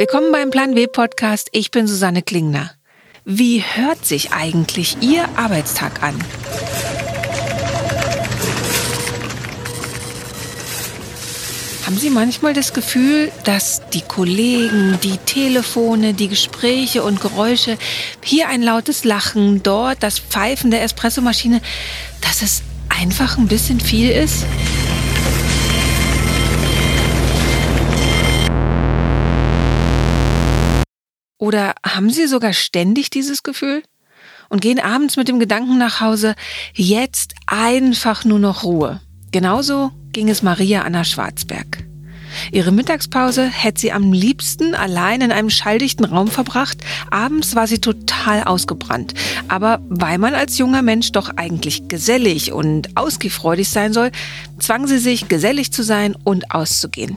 Willkommen beim Plan W Podcast. Ich bin Susanne Klingner. Wie hört sich eigentlich Ihr Arbeitstag an? Haben Sie manchmal das Gefühl, dass die Kollegen, die Telefone, die Gespräche und Geräusche, hier ein lautes Lachen, dort das Pfeifen der Espressomaschine, dass es einfach ein bisschen viel ist? Oder haben Sie sogar ständig dieses Gefühl? Und gehen abends mit dem Gedanken nach Hause, jetzt einfach nur noch Ruhe. Genauso ging es Maria Anna Schwarzberg. Ihre Mittagspause hätte sie am liebsten allein in einem schalldichten Raum verbracht. Abends war sie total ausgebrannt. Aber weil man als junger Mensch doch eigentlich gesellig und ausgehfreudig sein soll, zwang sie sich, gesellig zu sein und auszugehen.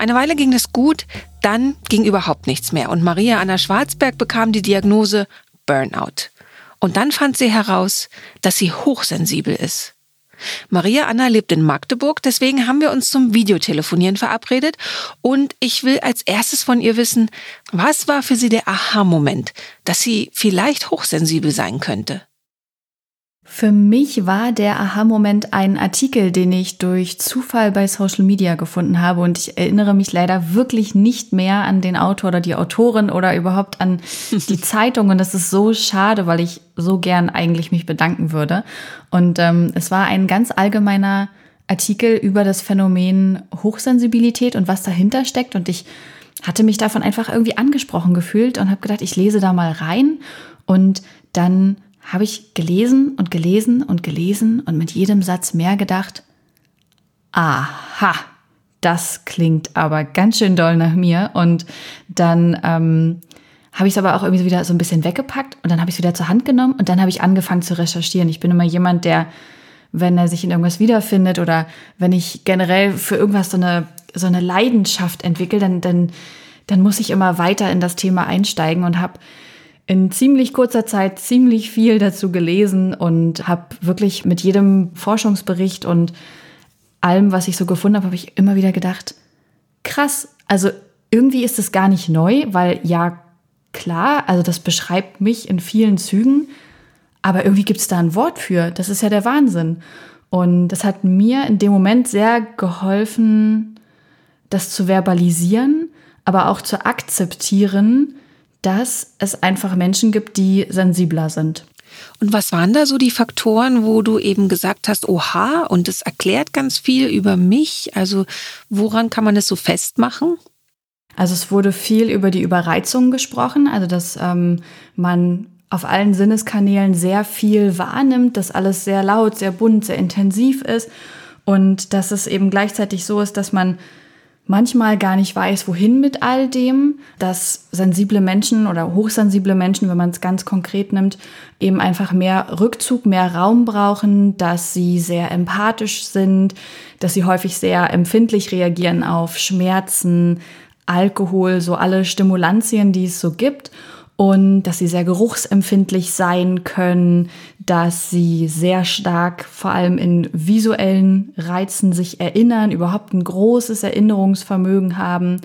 Eine Weile ging es gut, dann ging überhaupt nichts mehr und Maria Anna Schwarzberg bekam die Diagnose Burnout. Und dann fand sie heraus, dass sie hochsensibel ist. Maria Anna lebt in Magdeburg, deswegen haben wir uns zum Videotelefonieren verabredet und ich will als erstes von ihr wissen, was war für sie der Aha-Moment, dass sie vielleicht hochsensibel sein könnte? Für mich war der Aha-Moment ein Artikel, den ich durch Zufall bei Social Media gefunden habe. Und ich erinnere mich leider wirklich nicht mehr an den Autor oder die Autorin oder überhaupt an die Zeitung. Und das ist so schade, weil ich so gern eigentlich mich bedanken würde. Und ähm, es war ein ganz allgemeiner Artikel über das Phänomen Hochsensibilität und was dahinter steckt. Und ich hatte mich davon einfach irgendwie angesprochen gefühlt und habe gedacht, ich lese da mal rein. Und dann habe ich gelesen und gelesen und gelesen und mit jedem Satz mehr gedacht, aha, das klingt aber ganz schön doll nach mir. Und dann ähm, habe ich es aber auch irgendwie wieder so ein bisschen weggepackt und dann habe ich es wieder zur Hand genommen und dann habe ich angefangen zu recherchieren. Ich bin immer jemand, der, wenn er sich in irgendwas wiederfindet oder wenn ich generell für irgendwas so eine, so eine Leidenschaft entwickle, dann, dann, dann muss ich immer weiter in das Thema einsteigen und habe in ziemlich kurzer Zeit ziemlich viel dazu gelesen und habe wirklich mit jedem Forschungsbericht und allem, was ich so gefunden habe, habe ich immer wieder gedacht, krass, also irgendwie ist es gar nicht neu, weil ja klar, also das beschreibt mich in vielen Zügen, aber irgendwie gibt es da ein Wort für. Das ist ja der Wahnsinn. Und das hat mir in dem Moment sehr geholfen, das zu verbalisieren, aber auch zu akzeptieren, dass es einfach Menschen gibt, die sensibler sind. Und was waren da so die Faktoren, wo du eben gesagt hast, oha, und es erklärt ganz viel über mich? Also woran kann man es so festmachen? Also es wurde viel über die Überreizung gesprochen, also dass ähm, man auf allen Sinneskanälen sehr viel wahrnimmt, dass alles sehr laut, sehr bunt, sehr intensiv ist und dass es eben gleichzeitig so ist, dass man manchmal gar nicht weiß, wohin mit all dem, dass sensible Menschen oder hochsensible Menschen, wenn man es ganz konkret nimmt, eben einfach mehr Rückzug, mehr Raum brauchen, dass sie sehr empathisch sind, dass sie häufig sehr empfindlich reagieren auf Schmerzen, Alkohol, so alle Stimulantien, die es so gibt und dass sie sehr geruchsempfindlich sein können, dass sie sehr stark vor allem in visuellen Reizen sich erinnern, überhaupt ein großes Erinnerungsvermögen haben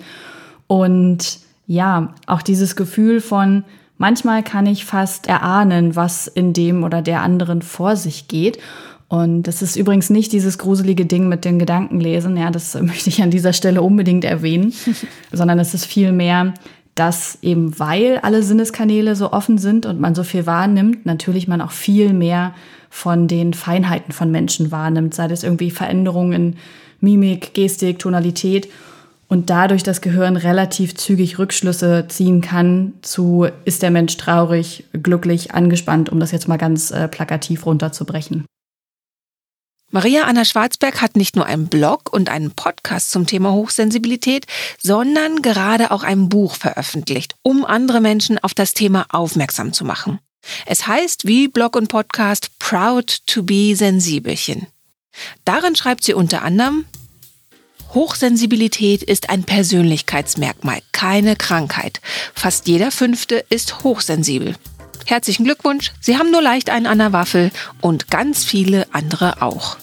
und ja, auch dieses Gefühl von manchmal kann ich fast erahnen, was in dem oder der anderen vor sich geht. Und das ist übrigens nicht dieses gruselige Ding mit den Gedankenlesen, ja, das möchte ich an dieser Stelle unbedingt erwähnen, sondern es ist vielmehr dass eben weil alle Sinneskanäle so offen sind und man so viel wahrnimmt, natürlich man auch viel mehr von den Feinheiten von Menschen wahrnimmt, sei das irgendwie Veränderungen in Mimik, Gestik, Tonalität und dadurch das Gehirn relativ zügig Rückschlüsse ziehen kann zu, ist der Mensch traurig, glücklich, angespannt, um das jetzt mal ganz äh, plakativ runterzubrechen. Maria Anna Schwarzberg hat nicht nur einen Blog und einen Podcast zum Thema Hochsensibilität, sondern gerade auch ein Buch veröffentlicht, um andere Menschen auf das Thema aufmerksam zu machen. Es heißt wie Blog und Podcast Proud to be Sensibelchen. Darin schreibt sie unter anderem, Hochsensibilität ist ein Persönlichkeitsmerkmal, keine Krankheit. Fast jeder Fünfte ist hochsensibel. Herzlichen Glückwunsch, Sie haben nur leicht einen an der Waffel und ganz viele andere auch.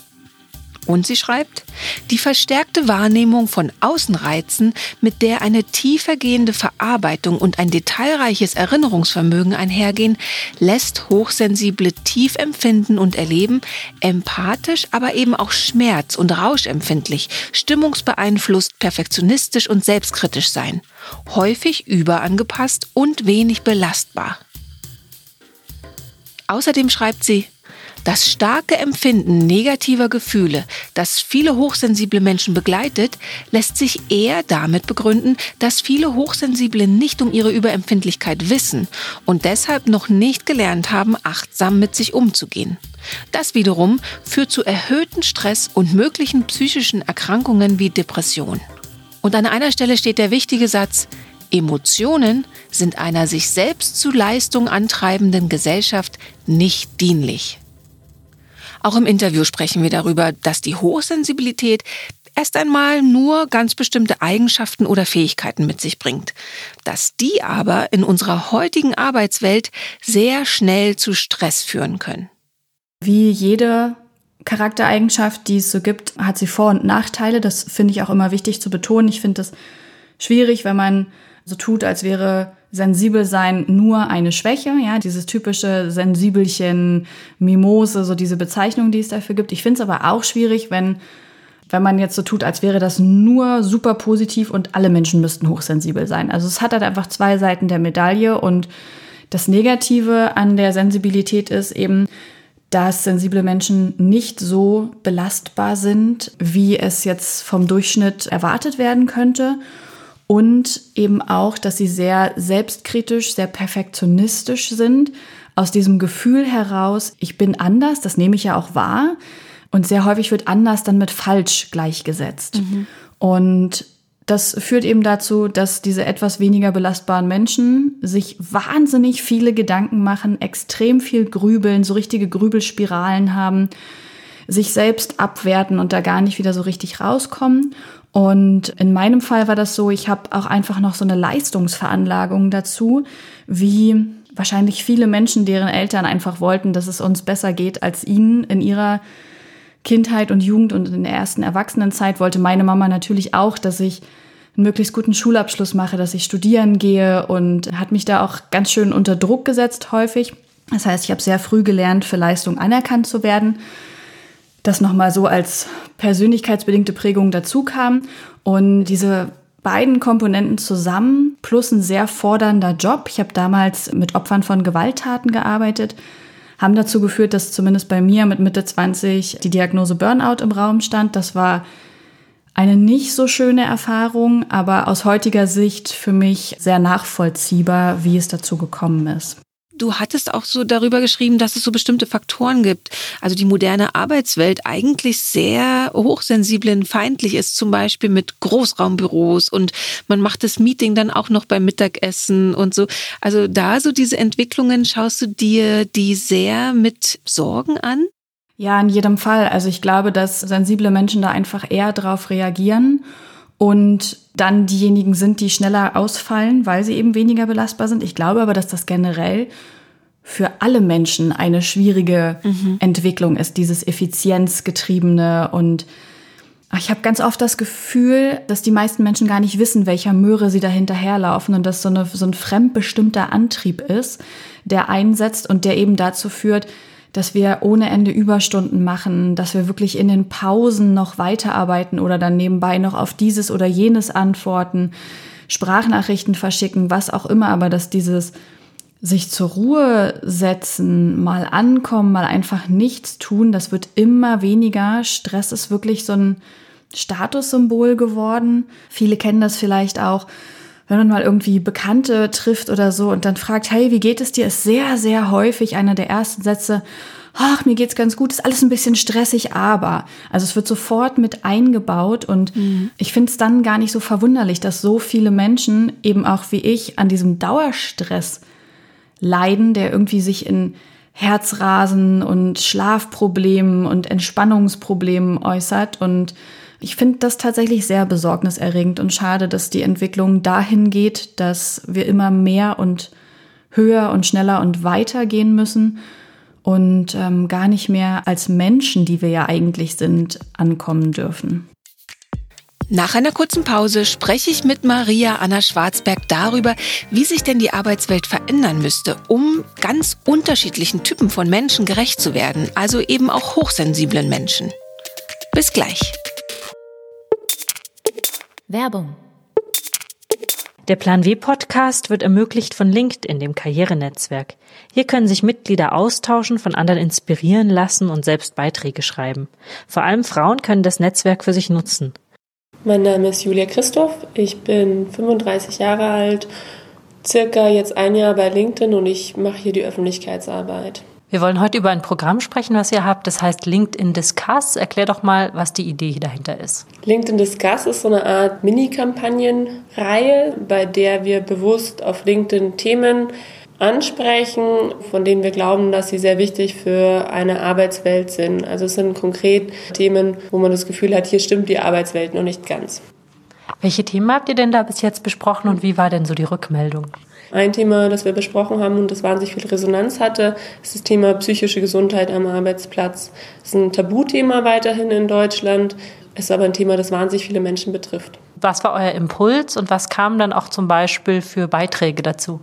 Und sie schreibt, die verstärkte Wahrnehmung von Außenreizen, mit der eine tiefergehende Verarbeitung und ein detailreiches Erinnerungsvermögen einhergehen, lässt Hochsensible tief empfinden und erleben, empathisch, aber eben auch schmerz- und rauschempfindlich, stimmungsbeeinflusst, perfektionistisch und selbstkritisch sein, häufig überangepasst und wenig belastbar. Außerdem schreibt sie, das starke Empfinden negativer Gefühle, das viele hochsensible Menschen begleitet, lässt sich eher damit begründen, dass viele Hochsensible nicht um ihre Überempfindlichkeit wissen und deshalb noch nicht gelernt haben, achtsam mit sich umzugehen. Das wiederum führt zu erhöhten Stress und möglichen psychischen Erkrankungen wie Depression. Und an einer Stelle steht der wichtige Satz, Emotionen sind einer sich selbst zu Leistung antreibenden Gesellschaft nicht dienlich. Auch im Interview sprechen wir darüber, dass die Hochsensibilität erst einmal nur ganz bestimmte Eigenschaften oder Fähigkeiten mit sich bringt, dass die aber in unserer heutigen Arbeitswelt sehr schnell zu Stress führen können. Wie jede Charaktereigenschaft, die es so gibt, hat sie Vor- und Nachteile. Das finde ich auch immer wichtig zu betonen. Ich finde es schwierig, wenn man so tut, als wäre sensibel sein nur eine Schwäche, ja, dieses typische Sensibelchen, Mimose, so diese Bezeichnung, die es dafür gibt. Ich finde es aber auch schwierig, wenn wenn man jetzt so tut, als wäre das nur super positiv und alle Menschen müssten hochsensibel sein. Also es hat halt einfach zwei Seiten der Medaille und das Negative an der Sensibilität ist eben, dass sensible Menschen nicht so belastbar sind, wie es jetzt vom Durchschnitt erwartet werden könnte und eben auch, dass sie sehr selbstkritisch, sehr perfektionistisch sind. Aus diesem Gefühl heraus, ich bin anders, das nehme ich ja auch wahr. Und sehr häufig wird anders dann mit falsch gleichgesetzt. Mhm. Und das führt eben dazu, dass diese etwas weniger belastbaren Menschen sich wahnsinnig viele Gedanken machen, extrem viel grübeln, so richtige Grübelspiralen haben, sich selbst abwerten und da gar nicht wieder so richtig rauskommen. Und in meinem Fall war das so, ich habe auch einfach noch so eine Leistungsveranlagung dazu, wie wahrscheinlich viele Menschen, deren Eltern einfach wollten, dass es uns besser geht als ihnen in ihrer Kindheit und Jugend und in der ersten Erwachsenenzeit wollte meine Mama natürlich auch, dass ich einen möglichst guten Schulabschluss mache, dass ich studieren gehe und hat mich da auch ganz schön unter Druck gesetzt häufig. Das heißt, ich habe sehr früh gelernt, für Leistung anerkannt zu werden das nochmal so als persönlichkeitsbedingte Prägung dazu kam. Und diese beiden Komponenten zusammen plus ein sehr fordernder Job. Ich habe damals mit Opfern von Gewalttaten gearbeitet, haben dazu geführt, dass zumindest bei mir mit Mitte 20 die Diagnose Burnout im Raum stand. Das war eine nicht so schöne Erfahrung, aber aus heutiger Sicht für mich sehr nachvollziehbar, wie es dazu gekommen ist. Du hattest auch so darüber geschrieben, dass es so bestimmte Faktoren gibt. Also die moderne Arbeitswelt eigentlich sehr hochsensiblen feindlich ist, zum Beispiel mit Großraumbüros und man macht das Meeting dann auch noch beim Mittagessen und so. Also da so diese Entwicklungen schaust du dir die sehr mit Sorgen an? Ja, in jedem Fall. Also ich glaube, dass sensible Menschen da einfach eher drauf reagieren und dann diejenigen sind, die schneller ausfallen, weil sie eben weniger belastbar sind. Ich glaube aber, dass das generell für alle Menschen eine schwierige mhm. Entwicklung ist, dieses effizienzgetriebene und ich habe ganz oft das Gefühl, dass die meisten Menschen gar nicht wissen, welcher Möhre sie da hinterherlaufen und dass so, eine, so ein fremdbestimmter Antrieb ist, der einsetzt und der eben dazu führt, dass wir ohne Ende Überstunden machen, dass wir wirklich in den Pausen noch weiterarbeiten oder dann nebenbei noch auf dieses oder jenes antworten, Sprachnachrichten verschicken, was auch immer, aber dass dieses sich zur Ruhe setzen, mal ankommen, mal einfach nichts tun, das wird immer weniger. Stress ist wirklich so ein Statussymbol geworden. Viele kennen das vielleicht auch wenn man mal irgendwie Bekannte trifft oder so und dann fragt, hey, wie geht es dir, ist sehr, sehr häufig einer der ersten Sätze, ach, mir geht's ganz gut, ist alles ein bisschen stressig, aber. Also es wird sofort mit eingebaut und mhm. ich finde es dann gar nicht so verwunderlich, dass so viele Menschen, eben auch wie ich, an diesem Dauerstress leiden, der irgendwie sich in Herzrasen und Schlafproblemen und Entspannungsproblemen äußert und ich finde das tatsächlich sehr besorgniserregend und schade, dass die Entwicklung dahin geht, dass wir immer mehr und höher und schneller und weiter gehen müssen. und ähm, gar nicht mehr als Menschen, die wir ja eigentlich sind, ankommen dürfen. Nach einer kurzen Pause spreche ich mit Maria Anna Schwarzberg darüber, wie sich denn die Arbeitswelt verändern müsste, um ganz unterschiedlichen Typen von Menschen gerecht zu werden, also eben auch hochsensiblen Menschen. Bis gleich. Werbung der Plan W Podcast wird ermöglicht von LinkedIn, dem Karrierenetzwerk. Hier können sich Mitglieder austauschen, von anderen inspirieren lassen und selbst Beiträge schreiben. Vor allem Frauen können das Netzwerk für sich nutzen. Mein Name ist Julia Christoph, ich bin 35 Jahre alt, circa jetzt ein Jahr bei LinkedIn und ich mache hier die Öffentlichkeitsarbeit. Wir wollen heute über ein Programm sprechen, was ihr habt. Das heißt LinkedIn Discuss. Erklär doch mal, was die Idee dahinter ist. LinkedIn Discuss ist so eine Art Mini-Kampagnenreihe, bei der wir bewusst auf LinkedIn Themen ansprechen, von denen wir glauben, dass sie sehr wichtig für eine Arbeitswelt sind. Also es sind konkret Themen, wo man das Gefühl hat, hier stimmt die Arbeitswelt noch nicht ganz. Welche Themen habt ihr denn da bis jetzt besprochen und wie war denn so die Rückmeldung? Ein Thema, das wir besprochen haben und das wahnsinnig viel Resonanz hatte, ist das Thema psychische Gesundheit am Arbeitsplatz. Das ist ein Tabuthema weiterhin in Deutschland, ist aber ein Thema, das wahnsinnig viele Menschen betrifft. Was war euer Impuls und was kam dann auch zum Beispiel für Beiträge dazu?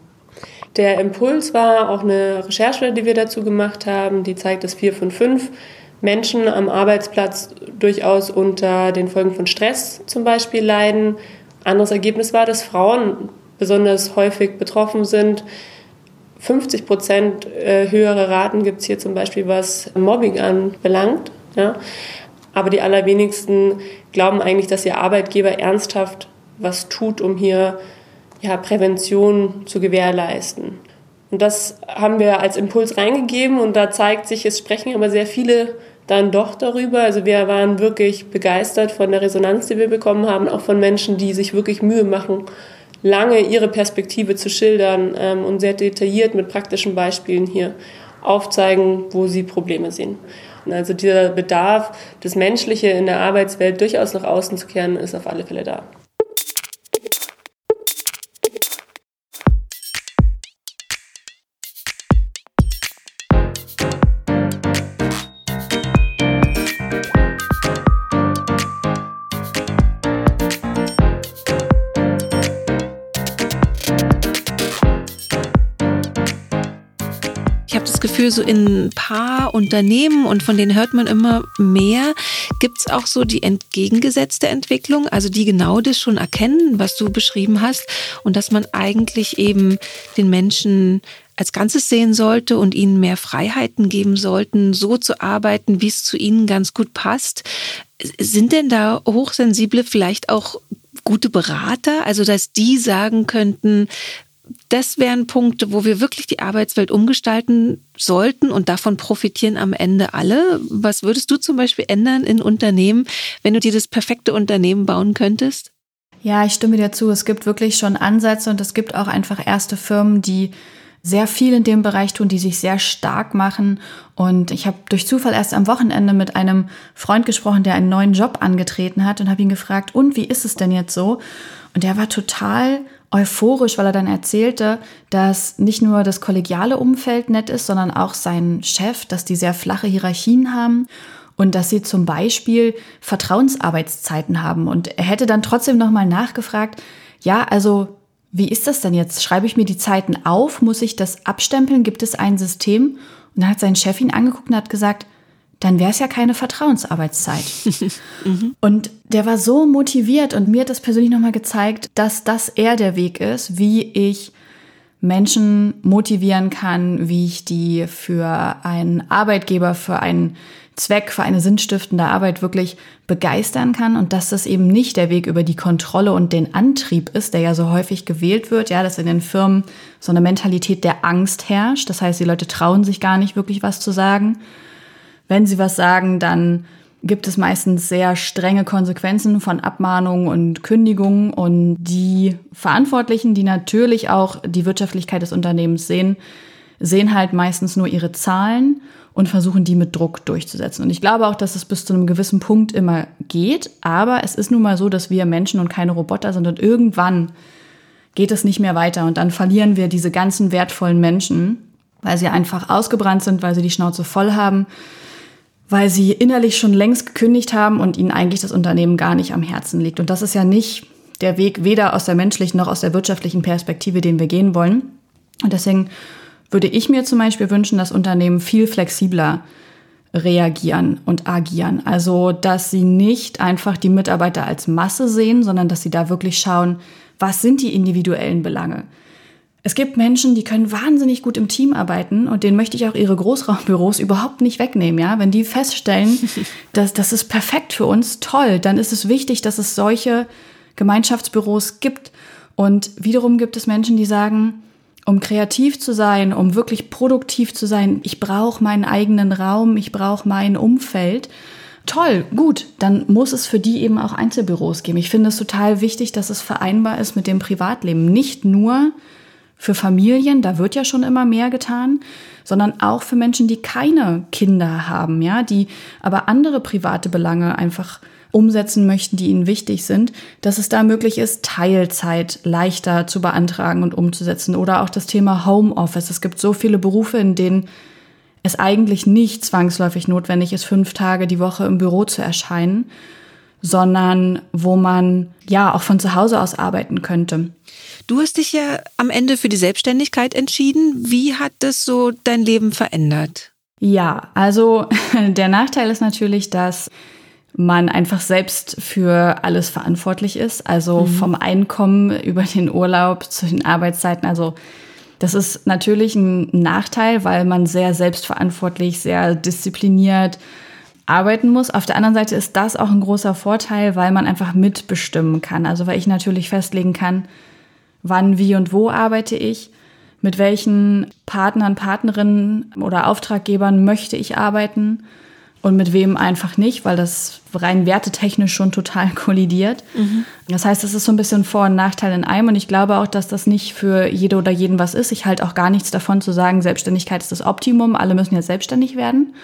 Der Impuls war auch eine Recherche, die wir dazu gemacht haben, die zeigt, dass vier von fünf Menschen am Arbeitsplatz durchaus unter den Folgen von Stress zum Beispiel leiden. Anderes Ergebnis war, dass Frauen besonders häufig betroffen sind. 50 Prozent äh, höhere Raten gibt es hier zum Beispiel, was Mobbing anbelangt. Ja. Aber die allerwenigsten glauben eigentlich, dass ihr Arbeitgeber ernsthaft was tut, um hier ja, Prävention zu gewährleisten. Und das haben wir als Impuls reingegeben und da zeigt sich, es sprechen aber sehr viele dann doch darüber. Also wir waren wirklich begeistert von der Resonanz, die wir bekommen haben, auch von Menschen, die sich wirklich Mühe machen, lange ihre Perspektive zu schildern ähm, und sehr detailliert mit praktischen Beispielen hier aufzeigen, wo sie Probleme sehen. Und also dieser Bedarf, das Menschliche in der Arbeitswelt durchaus nach außen zu kehren, ist auf alle Fälle da. Gefühl, so in ein paar Unternehmen und von denen hört man immer mehr, gibt es auch so die entgegengesetzte Entwicklung, also die genau das schon erkennen, was du beschrieben hast und dass man eigentlich eben den Menschen als Ganzes sehen sollte und ihnen mehr Freiheiten geben sollten, so zu arbeiten, wie es zu ihnen ganz gut passt. Sind denn da Hochsensible vielleicht auch gute Berater, also dass die sagen könnten, das wären Punkte, wo wir wirklich die Arbeitswelt umgestalten sollten und davon profitieren am Ende alle. Was würdest du zum Beispiel ändern in Unternehmen, wenn du dir das perfekte Unternehmen bauen könntest? Ja, ich stimme dir zu. Es gibt wirklich schon Ansätze und es gibt auch einfach erste Firmen, die sehr viel in dem Bereich tun, die sich sehr stark machen. Und ich habe durch Zufall erst am Wochenende mit einem Freund gesprochen, der einen neuen Job angetreten hat und habe ihn gefragt, und wie ist es denn jetzt so? Und der war total euphorisch, weil er dann erzählte, dass nicht nur das kollegiale Umfeld nett ist, sondern auch sein Chef, dass die sehr flache Hierarchien haben und dass sie zum Beispiel Vertrauensarbeitszeiten haben. Und er hätte dann trotzdem nochmal nachgefragt, ja, also wie ist das denn jetzt? Schreibe ich mir die Zeiten auf? Muss ich das abstempeln? Gibt es ein System? Und dann hat sein Chef ihn angeguckt und hat gesagt, dann wäre es ja keine Vertrauensarbeitszeit. mhm. Und der war so motiviert und mir hat das persönlich nochmal gezeigt, dass das eher der Weg ist, wie ich Menschen motivieren kann, wie ich die für einen Arbeitgeber, für einen Zweck, für eine sinnstiftende Arbeit wirklich begeistern kann und dass das eben nicht der Weg über die Kontrolle und den Antrieb ist, der ja so häufig gewählt wird, ja, dass in den Firmen so eine Mentalität der Angst herrscht. Das heißt, die Leute trauen sich gar nicht wirklich was zu sagen, wenn sie was sagen, dann gibt es meistens sehr strenge Konsequenzen von Abmahnungen und Kündigungen. Und die Verantwortlichen, die natürlich auch die Wirtschaftlichkeit des Unternehmens sehen, sehen halt meistens nur ihre Zahlen und versuchen die mit Druck durchzusetzen. Und ich glaube auch, dass es bis zu einem gewissen Punkt immer geht. Aber es ist nun mal so, dass wir Menschen und keine Roboter sind und irgendwann geht es nicht mehr weiter und dann verlieren wir diese ganzen wertvollen Menschen weil sie einfach ausgebrannt sind, weil sie die Schnauze voll haben, weil sie innerlich schon längst gekündigt haben und ihnen eigentlich das Unternehmen gar nicht am Herzen liegt. Und das ist ja nicht der Weg weder aus der menschlichen noch aus der wirtschaftlichen Perspektive, den wir gehen wollen. Und deswegen würde ich mir zum Beispiel wünschen, dass Unternehmen viel flexibler reagieren und agieren. Also, dass sie nicht einfach die Mitarbeiter als Masse sehen, sondern dass sie da wirklich schauen, was sind die individuellen Belange. Es gibt Menschen, die können wahnsinnig gut im Team arbeiten und denen möchte ich auch ihre Großraumbüros überhaupt nicht wegnehmen. Ja, wenn die feststellen, dass das ist perfekt für uns, toll, dann ist es wichtig, dass es solche Gemeinschaftsbüros gibt. Und wiederum gibt es Menschen, die sagen, um kreativ zu sein, um wirklich produktiv zu sein, ich brauche meinen eigenen Raum, ich brauche mein Umfeld. Toll, gut, dann muss es für die eben auch Einzelbüros geben. Ich finde es total wichtig, dass es vereinbar ist mit dem Privatleben. Nicht nur für Familien, da wird ja schon immer mehr getan, sondern auch für Menschen, die keine Kinder haben, ja, die aber andere private Belange einfach umsetzen möchten, die ihnen wichtig sind, dass es da möglich ist, Teilzeit leichter zu beantragen und umzusetzen oder auch das Thema Homeoffice. Es gibt so viele Berufe, in denen es eigentlich nicht zwangsläufig notwendig ist, fünf Tage die Woche im Büro zu erscheinen, sondern wo man ja auch von zu Hause aus arbeiten könnte. Du hast dich ja am Ende für die Selbstständigkeit entschieden. Wie hat das so dein Leben verändert? Ja, also der Nachteil ist natürlich, dass man einfach selbst für alles verantwortlich ist. Also mhm. vom Einkommen über den Urlaub zu den Arbeitszeiten. Also das ist natürlich ein Nachteil, weil man sehr selbstverantwortlich, sehr diszipliniert arbeiten muss. Auf der anderen Seite ist das auch ein großer Vorteil, weil man einfach mitbestimmen kann. Also weil ich natürlich festlegen kann, wann, wie und wo arbeite ich, mit welchen Partnern, Partnerinnen oder Auftraggebern möchte ich arbeiten und mit wem einfach nicht, weil das rein wertetechnisch schon total kollidiert. Mhm. Das heißt, es ist so ein bisschen Vor- und Nachteil in einem und ich glaube auch, dass das nicht für jede oder jeden was ist. Ich halte auch gar nichts davon zu sagen, Selbstständigkeit ist das Optimum, alle müssen jetzt selbstständig werden.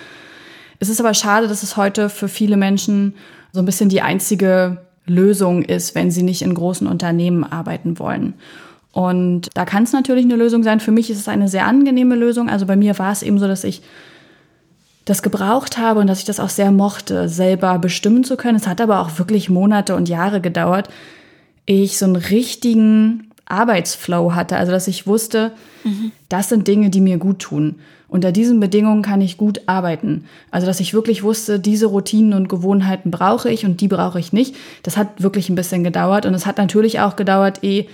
Es ist aber schade, dass es heute für viele Menschen so ein bisschen die einzige Lösung ist, wenn sie nicht in großen Unternehmen arbeiten wollen. Und da kann es natürlich eine Lösung sein. Für mich ist es eine sehr angenehme Lösung. Also bei mir war es eben so, dass ich das gebraucht habe und dass ich das auch sehr mochte, selber bestimmen zu können. Es hat aber auch wirklich Monate und Jahre gedauert, ich so einen richtigen Arbeitsflow hatte. Also dass ich wusste, mhm. das sind Dinge, die mir gut tun. Unter diesen Bedingungen kann ich gut arbeiten. Also, dass ich wirklich wusste, diese Routinen und Gewohnheiten brauche ich und die brauche ich nicht. Das hat wirklich ein bisschen gedauert. Und es hat natürlich auch gedauert, ehe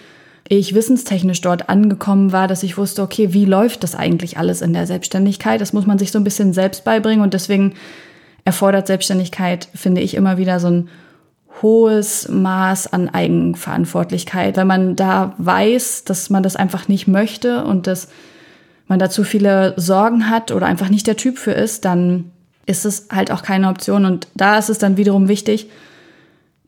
ich wissenstechnisch dort angekommen war, dass ich wusste, okay, wie läuft das eigentlich alles in der Selbstständigkeit? Das muss man sich so ein bisschen selbst beibringen. Und deswegen erfordert Selbstständigkeit, finde ich, immer wieder so ein hohes Maß an Eigenverantwortlichkeit, weil man da weiß, dass man das einfach nicht möchte und dass man da zu viele Sorgen hat oder einfach nicht der Typ für ist, dann ist es halt auch keine Option. Und da ist es dann wiederum wichtig,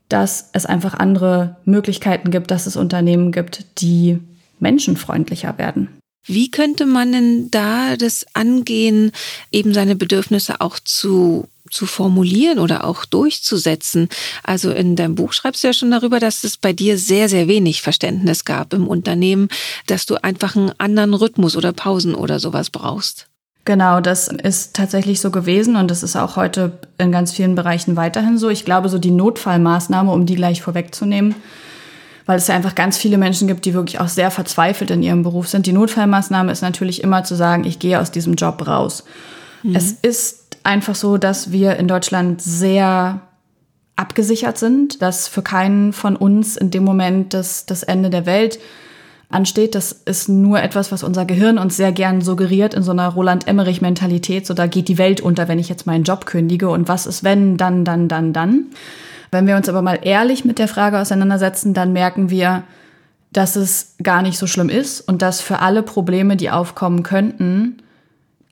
dass es einfach andere Möglichkeiten gibt, dass es Unternehmen gibt, die menschenfreundlicher werden. Wie könnte man denn da das angehen, eben seine Bedürfnisse auch zu zu formulieren oder auch durchzusetzen. Also in deinem Buch schreibst du ja schon darüber, dass es bei dir sehr, sehr wenig Verständnis gab im Unternehmen, dass du einfach einen anderen Rhythmus oder Pausen oder sowas brauchst. Genau, das ist tatsächlich so gewesen und das ist auch heute in ganz vielen Bereichen weiterhin so. Ich glaube, so die Notfallmaßnahme, um die gleich vorwegzunehmen, weil es ja einfach ganz viele Menschen gibt, die wirklich auch sehr verzweifelt in ihrem Beruf sind. Die Notfallmaßnahme ist natürlich immer zu sagen, ich gehe aus diesem Job raus. Mhm. Es ist einfach so, dass wir in Deutschland sehr abgesichert sind, dass für keinen von uns in dem Moment das, das Ende der Welt ansteht. Das ist nur etwas, was unser Gehirn uns sehr gern suggeriert in so einer Roland-Emmerich-Mentalität. So, da geht die Welt unter, wenn ich jetzt meinen Job kündige. Und was ist, wenn, dann, dann, dann, dann. Wenn wir uns aber mal ehrlich mit der Frage auseinandersetzen, dann merken wir, dass es gar nicht so schlimm ist und dass für alle Probleme, die aufkommen könnten,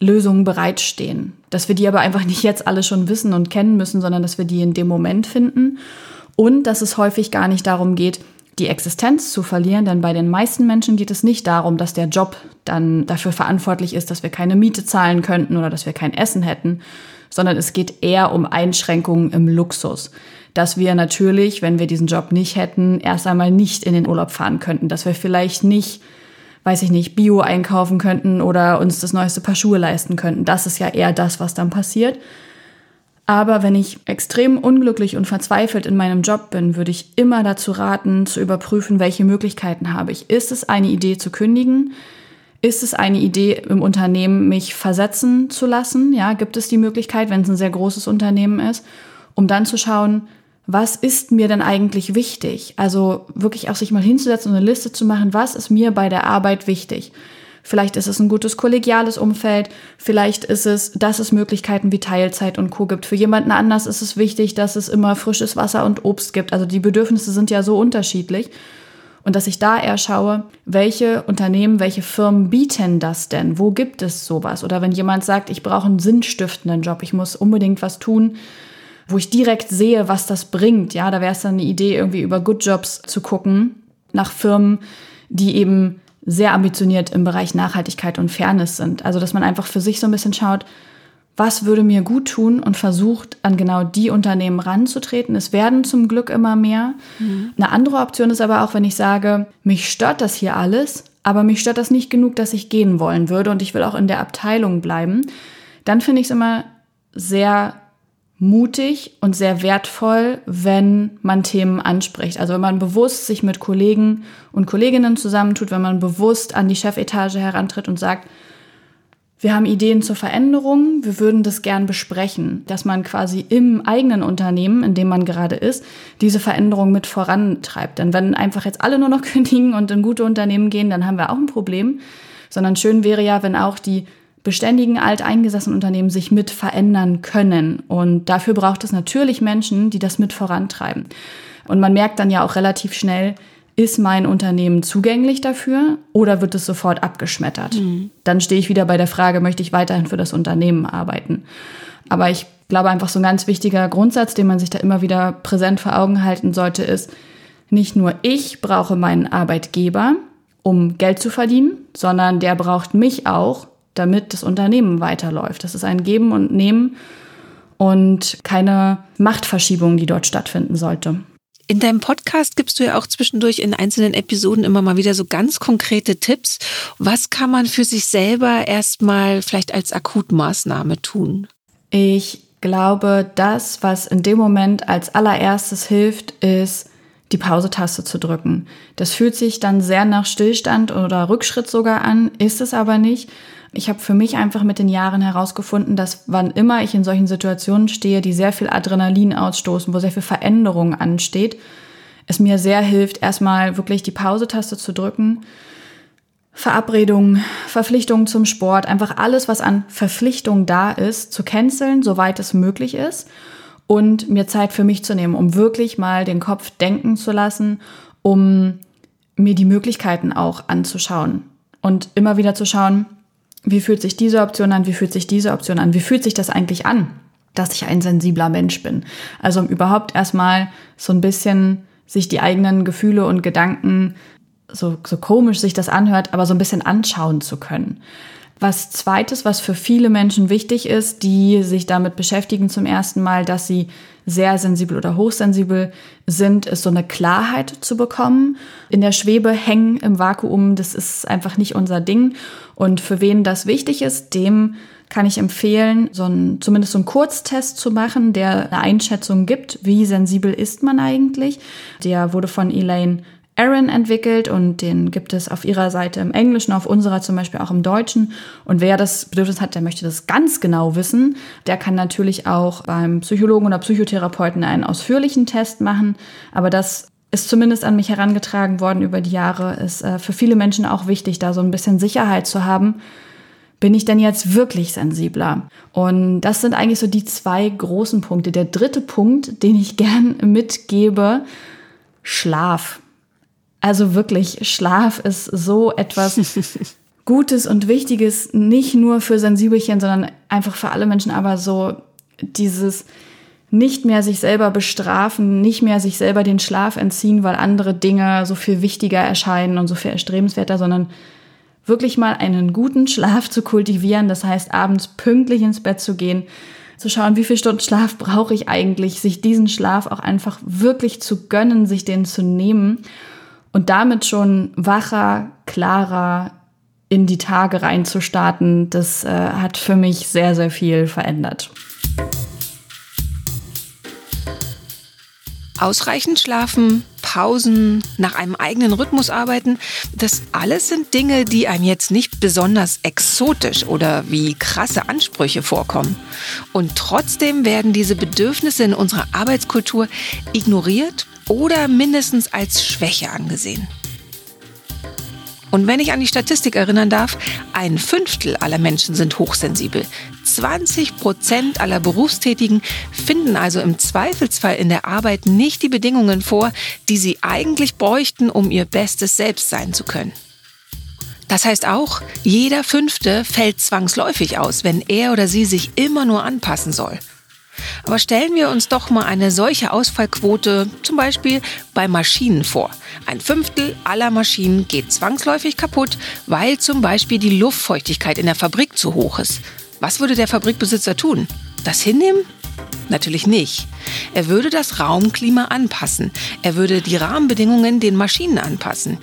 Lösungen bereitstehen. Dass wir die aber einfach nicht jetzt alle schon wissen und kennen müssen, sondern dass wir die in dem Moment finden. Und dass es häufig gar nicht darum geht, die Existenz zu verlieren, denn bei den meisten Menschen geht es nicht darum, dass der Job dann dafür verantwortlich ist, dass wir keine Miete zahlen könnten oder dass wir kein Essen hätten, sondern es geht eher um Einschränkungen im Luxus. Dass wir natürlich, wenn wir diesen Job nicht hätten, erst einmal nicht in den Urlaub fahren könnten, dass wir vielleicht nicht weiß ich nicht, Bio einkaufen könnten oder uns das neueste Paar Schuhe leisten könnten. Das ist ja eher das, was dann passiert. Aber wenn ich extrem unglücklich und verzweifelt in meinem Job bin, würde ich immer dazu raten, zu überprüfen, welche Möglichkeiten habe ich. Ist es eine Idee zu kündigen? Ist es eine Idee im Unternehmen, mich versetzen zu lassen? Ja, gibt es die Möglichkeit, wenn es ein sehr großes Unternehmen ist, um dann zu schauen, was ist mir denn eigentlich wichtig? Also wirklich auch sich mal hinzusetzen und eine Liste zu machen, was ist mir bei der Arbeit wichtig? Vielleicht ist es ein gutes kollegiales Umfeld. Vielleicht ist es, dass es Möglichkeiten wie Teilzeit und Co. gibt. Für jemanden anders ist es wichtig, dass es immer frisches Wasser und Obst gibt. Also die Bedürfnisse sind ja so unterschiedlich. Und dass ich da eher schaue, welche Unternehmen, welche Firmen bieten das denn? Wo gibt es sowas? Oder wenn jemand sagt, ich brauche einen sinnstiftenden Job, ich muss unbedingt was tun, wo ich direkt sehe, was das bringt. Ja, da wäre es dann eine Idee, irgendwie über Good Jobs zu gucken, nach Firmen, die eben sehr ambitioniert im Bereich Nachhaltigkeit und Fairness sind. Also, dass man einfach für sich so ein bisschen schaut, was würde mir gut tun und versucht, an genau die Unternehmen ranzutreten. Es werden zum Glück immer mehr. Mhm. Eine andere Option ist aber auch, wenn ich sage, mich stört das hier alles, aber mich stört das nicht genug, dass ich gehen wollen würde und ich will auch in der Abteilung bleiben, dann finde ich es immer sehr mutig und sehr wertvoll, wenn man Themen anspricht. Also wenn man bewusst sich mit Kollegen und Kolleginnen zusammentut, wenn man bewusst an die Chefetage herantritt und sagt, wir haben Ideen zur Veränderung, wir würden das gern besprechen, dass man quasi im eigenen Unternehmen, in dem man gerade ist, diese Veränderung mit vorantreibt. Denn wenn einfach jetzt alle nur noch kündigen und in gute Unternehmen gehen, dann haben wir auch ein Problem. Sondern schön wäre ja, wenn auch die beständigen alteingesessenen Unternehmen sich mit verändern können. Und dafür braucht es natürlich Menschen, die das mit vorantreiben. Und man merkt dann ja auch relativ schnell, ist mein Unternehmen zugänglich dafür oder wird es sofort abgeschmettert? Mhm. Dann stehe ich wieder bei der Frage, möchte ich weiterhin für das Unternehmen arbeiten? Aber ich glaube einfach so ein ganz wichtiger Grundsatz, den man sich da immer wieder präsent vor Augen halten sollte, ist, nicht nur ich brauche meinen Arbeitgeber, um Geld zu verdienen, sondern der braucht mich auch, damit das Unternehmen weiterläuft. Das ist ein Geben und Nehmen und keine Machtverschiebung, die dort stattfinden sollte. In deinem Podcast gibst du ja auch zwischendurch in einzelnen Episoden immer mal wieder so ganz konkrete Tipps. Was kann man für sich selber erstmal vielleicht als Akutmaßnahme tun? Ich glaube, das, was in dem Moment als allererstes hilft, ist, die Pause-Taste zu drücken. Das fühlt sich dann sehr nach Stillstand oder Rückschritt sogar an, ist es aber nicht, ich habe für mich einfach mit den Jahren herausgefunden, dass wann immer ich in solchen Situationen stehe, die sehr viel Adrenalin ausstoßen, wo sehr viel Veränderung ansteht, es mir sehr hilft, erstmal wirklich die Pause-Taste zu drücken. Verabredungen, Verpflichtungen zum Sport, einfach alles, was an Verpflichtung da ist, zu canceln, soweit es möglich ist und mir Zeit für mich zu nehmen, um wirklich mal den Kopf denken zu lassen, um mir die Möglichkeiten auch anzuschauen und immer wieder zu schauen, wie fühlt sich diese Option an, wie fühlt sich diese Option an, wie fühlt sich das eigentlich an, dass ich ein sensibler Mensch bin. Also um überhaupt erstmal so ein bisschen sich die eigenen Gefühle und Gedanken, so, so komisch sich das anhört, aber so ein bisschen anschauen zu können. Was zweites, was für viele Menschen wichtig ist, die sich damit beschäftigen zum ersten Mal, dass sie sehr sensibel oder hochsensibel sind, ist so eine Klarheit zu bekommen. In der Schwebe hängen im Vakuum, das ist einfach nicht unser Ding. Und für wen das wichtig ist, dem kann ich empfehlen, so ein, zumindest so einen Kurztest zu machen, der eine Einschätzung gibt, wie sensibel ist man eigentlich. Der wurde von Elaine Aaron entwickelt und den gibt es auf ihrer Seite im Englischen, auf unserer zum Beispiel auch im Deutschen. Und wer das Bedürfnis hat, der möchte das ganz genau wissen, der kann natürlich auch beim Psychologen oder Psychotherapeuten einen ausführlichen Test machen. Aber das ist zumindest an mich herangetragen worden über die Jahre, ist äh, für viele Menschen auch wichtig, da so ein bisschen Sicherheit zu haben. Bin ich denn jetzt wirklich sensibler? Und das sind eigentlich so die zwei großen Punkte. Der dritte Punkt, den ich gern mitgebe, Schlaf. Also wirklich, Schlaf ist so etwas Gutes und Wichtiges, nicht nur für Sensibelchen, sondern einfach für alle Menschen, aber so dieses, nicht mehr sich selber bestrafen, nicht mehr sich selber den Schlaf entziehen, weil andere Dinge so viel wichtiger erscheinen und so viel erstrebenswerter, sondern wirklich mal einen guten Schlaf zu kultivieren. Das heißt, abends pünktlich ins Bett zu gehen, zu schauen, wie viel Stunden Schlaf brauche ich eigentlich, sich diesen Schlaf auch einfach wirklich zu gönnen, sich den zu nehmen und damit schon wacher, klarer in die Tage reinzustarten, das äh, hat für mich sehr, sehr viel verändert. Ausreichend schlafen, Pausen, nach einem eigenen Rhythmus arbeiten, das alles sind Dinge, die einem jetzt nicht besonders exotisch oder wie krasse Ansprüche vorkommen. Und trotzdem werden diese Bedürfnisse in unserer Arbeitskultur ignoriert oder mindestens als Schwäche angesehen. Und wenn ich an die Statistik erinnern darf, ein Fünftel aller Menschen sind hochsensibel. 20 Prozent aller Berufstätigen finden also im Zweifelsfall in der Arbeit nicht die Bedingungen vor, die sie eigentlich bräuchten, um ihr bestes Selbst sein zu können. Das heißt auch, jeder Fünfte fällt zwangsläufig aus, wenn er oder sie sich immer nur anpassen soll. Aber stellen wir uns doch mal eine solche Ausfallquote zum Beispiel bei Maschinen vor. Ein Fünftel aller Maschinen geht zwangsläufig kaputt, weil zum Beispiel die Luftfeuchtigkeit in der Fabrik zu hoch ist. Was würde der Fabrikbesitzer tun? Das hinnehmen? Natürlich nicht. Er würde das Raumklima anpassen. Er würde die Rahmenbedingungen den Maschinen anpassen.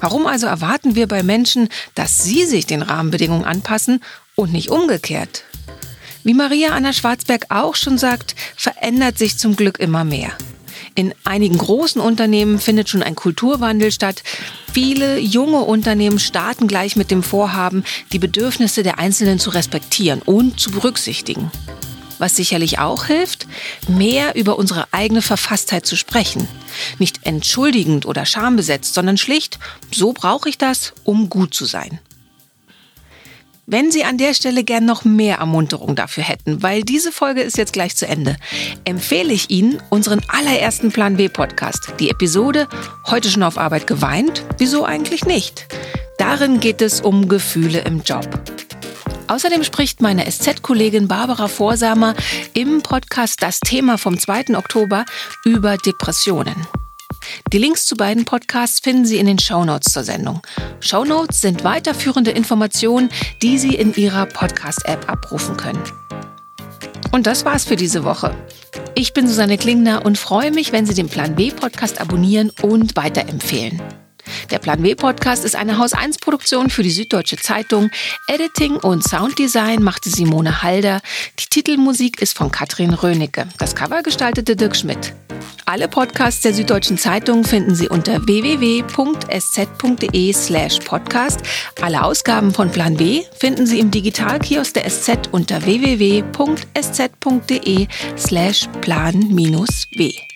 Warum also erwarten wir bei Menschen, dass sie sich den Rahmenbedingungen anpassen und nicht umgekehrt? Wie Maria Anna Schwarzberg auch schon sagt, verändert sich zum Glück immer mehr. In einigen großen Unternehmen findet schon ein Kulturwandel statt. Viele junge Unternehmen starten gleich mit dem Vorhaben, die Bedürfnisse der Einzelnen zu respektieren und zu berücksichtigen. Was sicherlich auch hilft, mehr über unsere eigene Verfasstheit zu sprechen. Nicht entschuldigend oder schambesetzt, sondern schlicht, so brauche ich das, um gut zu sein. Wenn Sie an der Stelle gern noch mehr Ermunterung dafür hätten, weil diese Folge ist jetzt gleich zu Ende, empfehle ich Ihnen unseren allerersten Plan B Podcast, die Episode Heute schon auf Arbeit geweint? Wieso eigentlich nicht? Darin geht es um Gefühle im Job. Außerdem spricht meine SZ-Kollegin Barbara Vorsamer im Podcast Das Thema vom 2. Oktober über Depressionen. Die Links zu beiden Podcasts finden Sie in den Shownotes zur Sendung. Shownotes sind weiterführende Informationen, die Sie in Ihrer Podcast-App abrufen können. Und das war's für diese Woche. Ich bin Susanne Klingner und freue mich, wenn Sie den Plan B Podcast abonnieren und weiterempfehlen. Der Plan W Podcast ist eine Haus 1 Produktion für die Süddeutsche Zeitung. Editing und Sounddesign machte Simone Halder. Die Titelmusik ist von Katrin Rönecke. Das Cover gestaltete Dirk Schmidt. Alle Podcasts der Süddeutschen Zeitung finden Sie unter www.sz.de/slash podcast. Alle Ausgaben von Plan W finden Sie im Digitalkiosk der SZ unter www.sz.de/slash plan-w.